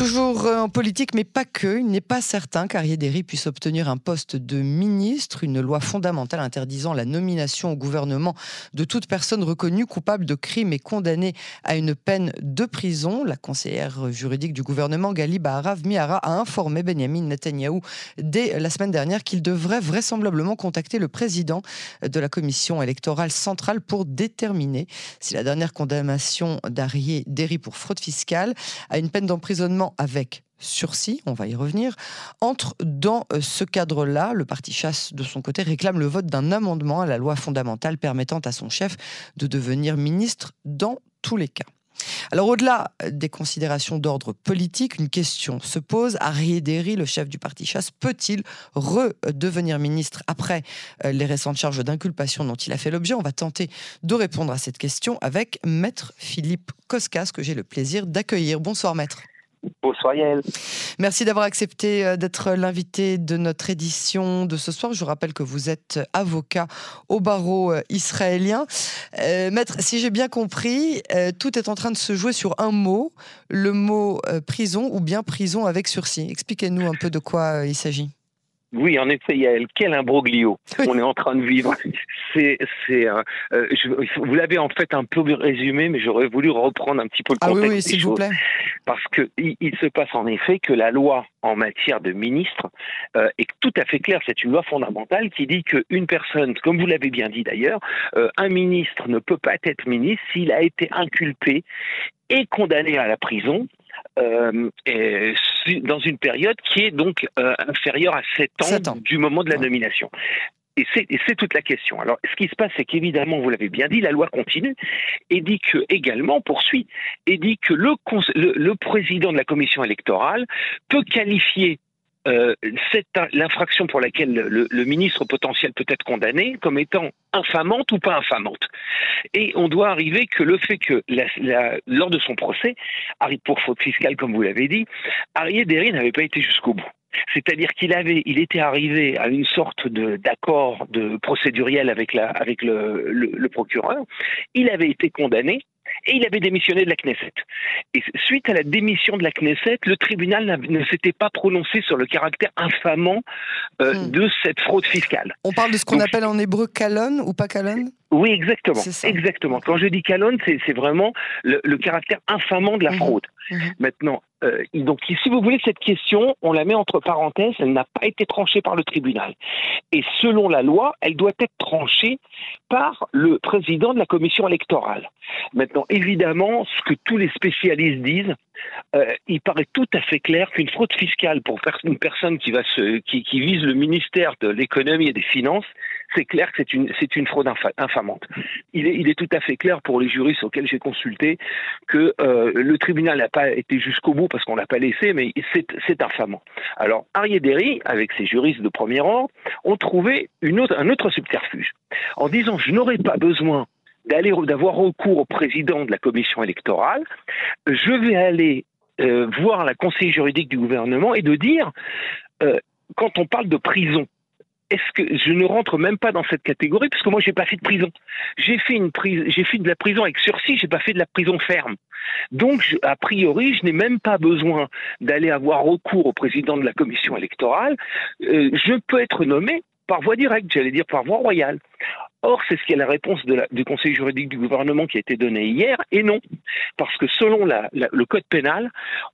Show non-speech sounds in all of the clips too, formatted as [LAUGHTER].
Toujours euh, en politique, mais pas que. Il n'est pas certain qu'Arié Derry puisse obtenir un poste de ministre. Une loi fondamentale interdisant la nomination au gouvernement de toute personne reconnue coupable de crimes et condamnée à une peine de prison. La conseillère juridique du gouvernement, Gali Baharav Miara, a informé Benjamin Netanyahou dès la semaine dernière qu'il devrait vraisemblablement contacter le président de la commission électorale centrale pour déterminer si la dernière condamnation d'Arié Derry pour fraude fiscale a une peine d'emprisonnement avec sursis, on va y revenir, entre dans euh, ce cadre-là. Le parti chasse, de son côté, réclame le vote d'un amendement à la loi fondamentale permettant à son chef de devenir ministre dans tous les cas. Alors au-delà des considérations d'ordre politique, une question se pose. Harry Derry, le chef du parti chasse, peut-il redevenir ministre après euh, les récentes charges d'inculpation dont il a fait l'objet? On va tenter de répondre à cette question avec maître Philippe Koskas, que j'ai le plaisir d'accueillir. Bonsoir maître. Merci d'avoir accepté euh, d'être l'invité de notre édition de ce soir. Je rappelle que vous êtes avocat au barreau euh, israélien. Euh, maître, si j'ai bien compris, tout est en train de se jouer sur un mot, le mot prison ou bien prison avec sursis. Expliquez-nous un peu de quoi il s'agit. Oui, en effet, Yael, quel imbroglio on est en train de vivre. C'est, c'est, euh, euh vous l'avez en fait un peu résumé, mais j'aurais voulu reprendre un petit peu le contexte. Ah oui, oui s'il vous plaît. Parce que il, se passe en effet que la loi en matière de ministre euh, est tout à fait claire. C'est une loi fondamentale qui dit qu'une personne, comme vous l'avez bien dit d'ailleurs, euh, un ministre ne peut pas être ministre s'il a été inculpé et condamné à la prison euh, dans une période qui est donc euh, inférieure à 7 ans, du moment de la nomination. Et c'est toute la question. Alors, ce qui se passe, c'est qu'évidemment, vous l'avez bien dit, la loi continue et dit que, également, poursuit, et dit que le, président de la commission électorale peut qualifier euh, l'infraction pour laquelle le, ministre potentiel peut être condamné comme étant infamante ou pas infamante. Et on doit arriver que le fait que lors de son procès, pour faute fiscale comme vous l'avez dit, Arié Derry n'avait pas été jusqu'au bout. C'est-à-dire qu'il avait, il était arrivé à une sorte d'accord de procéduriel avec la, avec le procureur. Il avait été condamné et il avait démissionné de la Knesset. Et suite à la démission de la Knesset, le tribunal ne s'était pas prononcé sur le caractère infamant euh, hmm. de cette fraude fiscale. On parle de ce qu'on appelle en hébreu calonne ou pas calonne? Oui, exactement. Exactement. Quand je dis calonne, c'est vraiment le, caractère infamant de la mhm. fraude. Mhm. Maintenant, euh, donc si vous voulez cette question, on la met entre parenthèses, elle n'a pas été tranchée par le tribunal. Et selon la loi, elle doit être tranchée par le président de la commission électorale. Maintenant, évidemment, ce que tous les spécialistes disent, euh, il paraît tout à fait clair qu'une fraude fiscale pour une personne qui, vise le ministère de l'économie et des finances, c'est clair que c'est une, c'est une fraude infamante. Il est, il est tout à fait clair pour les juristes auxquels j'ai consulté que euh, le tribunal n'a pas été jusqu'au bout parce qu'on l'a pas laissé, mais c'est, c'est infamant. Alors, Arié Derry, avec ses juristes de premier ordre, ont trouvé une autre, un autre subterfuge en disant je n'aurais pas besoin d'aller d'avoir recours au président de la commission électorale, je vais aller euh, voir la conseillère juridique du gouvernement et de dire euh, quand on parle de prison, est-ce que je ne rentre même pas dans cette catégorie parce que moi j'ai pas fait de prison. J'ai fait une j'ai fait de la prison avec sursis, j'ai pas fait de la prison ferme. Donc a priori, je n'ai même pas besoin d'aller avoir recours au président de la commission électorale. Euh, je peux être nommé par voie directe, j'allais dire par voie royale. Or, c'est ce qui est la réponse de la, du Conseil juridique du gouvernement qui a été donnée hier, et non. Parce que selon la, le code pénal,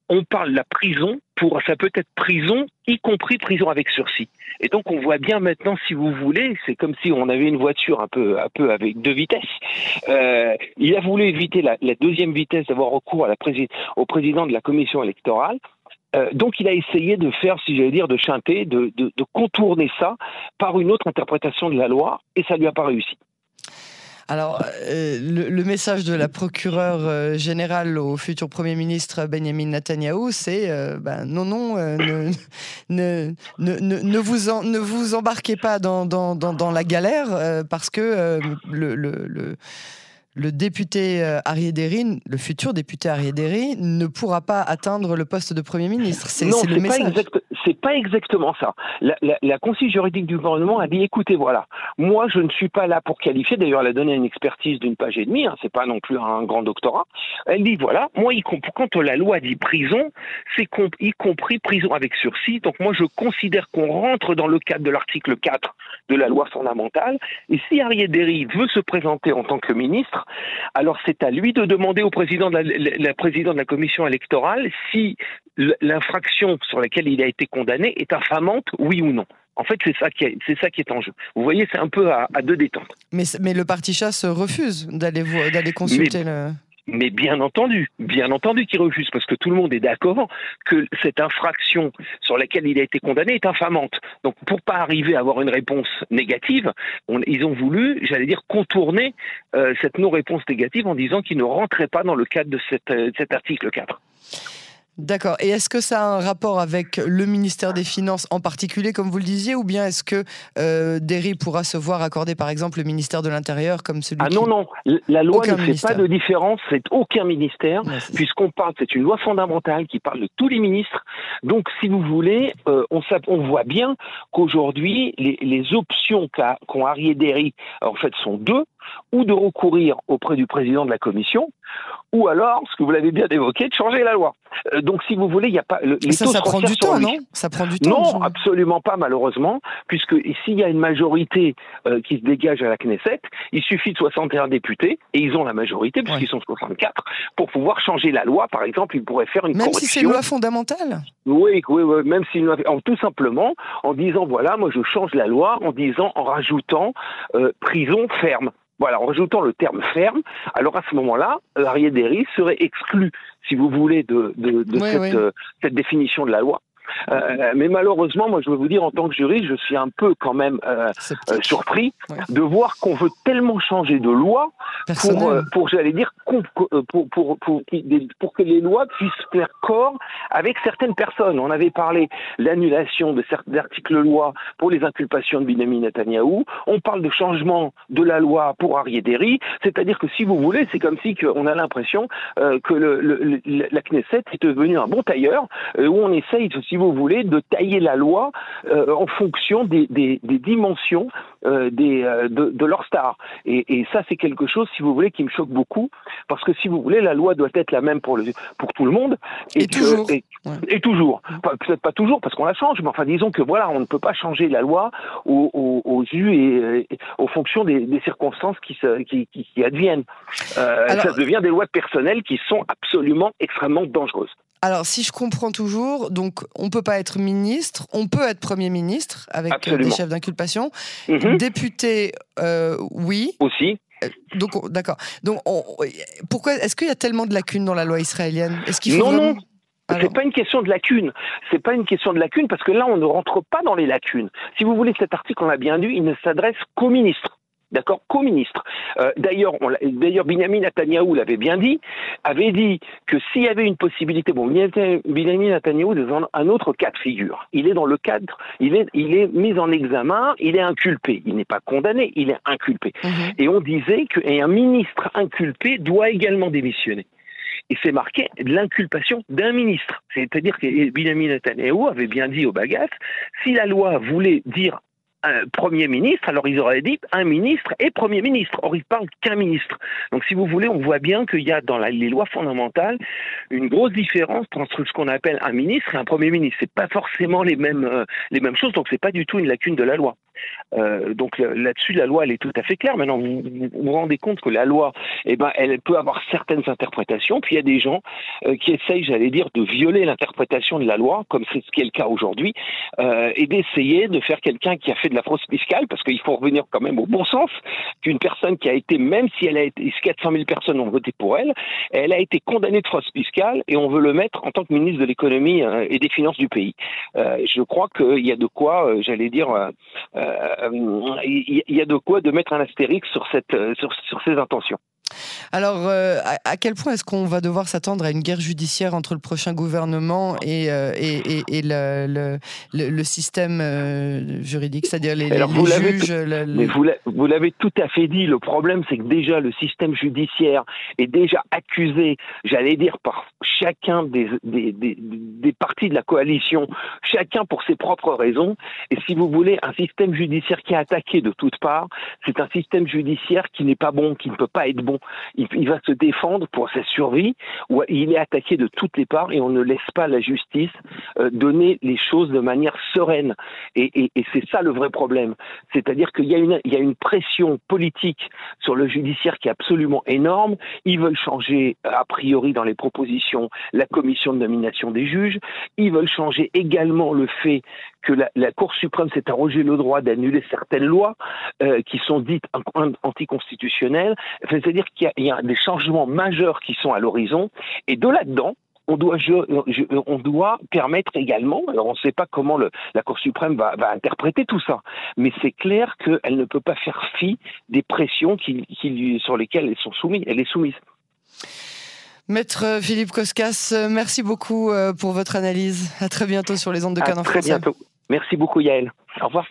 on parle de la prison pour, ça peut être prison, y compris prison avec sursis. Et donc, on voit bien maintenant, si vous voulez, c'est comme si on avait une voiture un peu, un peu avec deux vitesses. Euh, il a voulu éviter la, la deuxième vitesse d'avoir recours à la au président de la commission électorale. Euh, donc il a essayé de faire, si j'allais dire, de chanter, de, contourner ça par une autre interprétation de la loi, et ça lui a pas réussi. Alors, euh, le, message de la procureure euh, générale au futur Premier ministre Benjamin Netanyahou, c'est ben, non, non, [LAUGHS] ne, ne, ne, vous ne vous embarquez pas dans, dans, dans, la galère parce que le le député euh, Derry, le futur député Derry, ne pourra pas atteindre le poste de Premier ministre. C'est le message. C'est pas exactement ça. La, la, conseil juridique du gouvernement a dit écoutez, voilà, moi je ne suis pas là pour qualifier. D'ailleurs, elle a donné une expertise d'une page et demie. Hein, c'est pas non plus un grand doctorat. Elle dit voilà, moi, quand la loi dit prison, c'est y compris prison avec sursis. Donc moi, je considère qu'on rentre dans le cadre de l'article 4 de la loi fondamentale. Et si Derry veut se présenter en tant que ministre, alors c'est à lui de demander au président de la, président de la commission électorale si l'infraction sur laquelle il a été condamné est infamante, oui ou non. En fait, c'est ça qui est, c'est ça qui est en jeu. Vous voyez, c'est un peu à, deux détentes. Mais, mais le parti chasse refuse d'aller d'aller consulter le. Mais bien entendu, bien entendu qu'il refuse, parce que tout le monde est d'accord que cette infraction sur laquelle il a été condamné est infamante. Donc pour pas arriver à avoir une réponse négative, ils ont voulu, j'allais dire, contourner euh, cette non-réponse négative en disant qu'il ne rentrait pas dans le cadre de, cette, euh, de cet article 4. D'accord. Et est-ce que ça a un rapport avec le ministère des Finances en particulier, comme vous le disiez, ou bien est-ce que euh, Derry pourra se voir accorder, par exemple, le ministère de l'Intérieur comme celui Ah non, non. La loi ne fait pas de différence. C'est aucun ministère, puisqu'on parle, c'est une loi fondamentale qui parle de tous les ministres. Donc, si vous voulez, euh, on, on, voit bien qu'aujourd'hui, les, les, options qu'ont Harry et Derry, en fait, sont deux ou de recourir auprès du président de la commission, ou alors, ce que vous l'avez bien évoqué, de changer la loi. Euh, donc, si vous voulez, il n'y a pas. Les ça, ça prend du temps, non Ça prend du temps. Non, absolument pas, malheureusement, puisque s'il y a une majorité euh, qui se dégage à la Knesset, il suffit de 61 députés, et ils ont la majorité, puisqu'ils sont 64, pour pouvoir changer la loi. Par exemple, ils pourraient faire une même si c'est une loi fondamentale Oui, oui, oui même si tout simplement en disant voilà, moi je change la loi, en disant, en rajoutant euh, prison ferme. Voilà, en rajoutant le terme ferme, alors à ce moment-là, Arié Derry serait exclu, si vous voulez, de, euh, cette définition de la loi. Euh, mais malheureusement, moi, je veux vous dire, en tant que juriste, je suis un peu quand même euh, euh surpris de voir qu'on veut tellement changer de loi pour, pour j'allais dire, pour, pour, pour, pour, que les lois puissent faire corps avec certaines personnes. On avait parlé l'annulation de certains articles de loi pour les inculpations de Benjamin Netanyahou. On parle de changement de la loi pour Arié Derry. C'est-à-dire que si vous voulez, c'est comme si on a l'impression que le, le, la Knesset est devenue un bon tailleur où on essaye aussi vous voulez, de tailler la loi euh, en fonction des, dimensions euh, des, euh, de, leur star. Et, ça, c'est quelque chose, si vous voulez, qui me choque beaucoup, parce que si vous voulez, la loi doit être la même pour, le, pour tout le monde. Et, toujours. Et, toujours. Peut-être pas toujours, parce qu'on la change, mais enfin, disons que voilà, on ne peut pas changer la loi aux, aux, et, aux fonctions des, circonstances qui, se, qui, qui, adviennent. ça devient des lois personnelles qui sont absolument extrêmement dangereuses. Alors, si je comprends toujours, donc on peut pas être ministre, on peut être premier ministre avec euh, des chefs d'inculpation, mhm. député, euh, oui. Aussi. Euh, donc, d'accord. Donc, pourquoi est-ce qu'il y a tellement de lacunes dans la loi israélienne? Est-ce qu'il faut non, non. C'est pas une question de lacune. C'est pas une question de lacune parce que là, on ne rentre pas dans les lacunes. Si vous voulez, cet article, on l'a bien vu, il ne s'adresse qu'aux ministres d'accord, co-ministre. Euh, d'ailleurs, d'ailleurs, Benjamin Netanyahu l'avait bien dit, avait dit que s'il y avait une possibilité, bon, Benjamin Netanyahu est dans un autre cas de figure. Il est dans le cadre, il est, il est mis en examen, il est inculpé. Il n'est pas condamné, il est inculpé. Mhm. Et on disait qu'un ministre inculpé doit également démissionner. Et c'est marqué l'inculpation d'un ministre. C'est-à-dire que Benjamin Netanyahu avait bien dit au Bagat, si la loi voulait dire Premier ministre, alors ils auraient dit un ministre et Premier ministre. Or, ils parlent qu'un ministre. Donc, si vous voulez, on voit bien qu'il y a dans les lois fondamentales une grosse différence entre ce qu'on appelle un ministre et un Premier ministre. C'est pas forcément les mêmes, euh, choses, donc c'est pas du tout une lacune de la loi. Euh, donc là-dessus, la loi, elle est tout à fait claire. Maintenant, vous vous, rendez compte que la loi, eh ben, elle peut avoir certaines interprétations. Puis il y a des gens euh, qui essayent, j'allais dire, de violer l'interprétation de la loi, comme c'est ce qui est le cas aujourd'hui, euh, et d'essayer de faire quelqu'un qui a fait de la fraude fiscale, parce qu'il faut revenir quand même au bon sens, qu'une personne qui a été, même si elle a été, 400 000 personnes ont voté pour elle, elle a été condamnée de fraude fiscale et on veut le mettre en tant que ministre de l'économie et des finances du pays. je crois qu'il y a de quoi, j'allais dire il y, a de quoi de mettre un astérix sur, cette, sur, sur ces intentions. Alors, euh, à, quel point est-ce qu'on va devoir s'attendre à une guerre judiciaire entre le prochain gouvernement et, euh, et, et, le, le, système euh, juridique, c'est-à-dire les, juges Mais vous l'avez tout à fait dit. Le problème, c'est que déjà, le système judiciaire est déjà accusé, j'allais dire, par chacun des, des, des, des partis de la coalition, chacun pour ses propres raisons. Et si vous voulez, un système judiciaire qui est attaqué de toutes parts, c'est un système judiciaire qui n'est pas bon, qui ne peut pas être bon il, va se défendre pour sa survie, ou il est attaqué de toutes les parts et on ne laisse pas la justice euh, donner les choses de manière sereine. Et, c'est ça le vrai problème. C'est-à-dire qu'il y, a une, y a une pression politique sur le judiciaire qui est absolument énorme. Ils veulent changer, a priori, dans les propositions, la commission de nomination des juges. Ils veulent changer également le fait que la, Cour suprême s'est arrogé le droit d'annuler certaines lois euh, qui sont dites anticonstitutionnelles. C'est-à-dire qu'il y, a des changements majeurs qui sont à l'horizon. Et de là-dedans, on doit, on doit permettre également, alors on ne sait pas comment la Cour suprême va, interpréter tout ça, mais c'est clair qu'elle ne peut pas faire fi des pressions qui, sur lesquelles sont soumises, elle est soumise. Maître Philippe Koskas, merci beaucoup euh, pour votre analyse. À très bientôt sur les ondes de Canon Français. Très bientôt. Merci beaucoup Yael. Au revoir.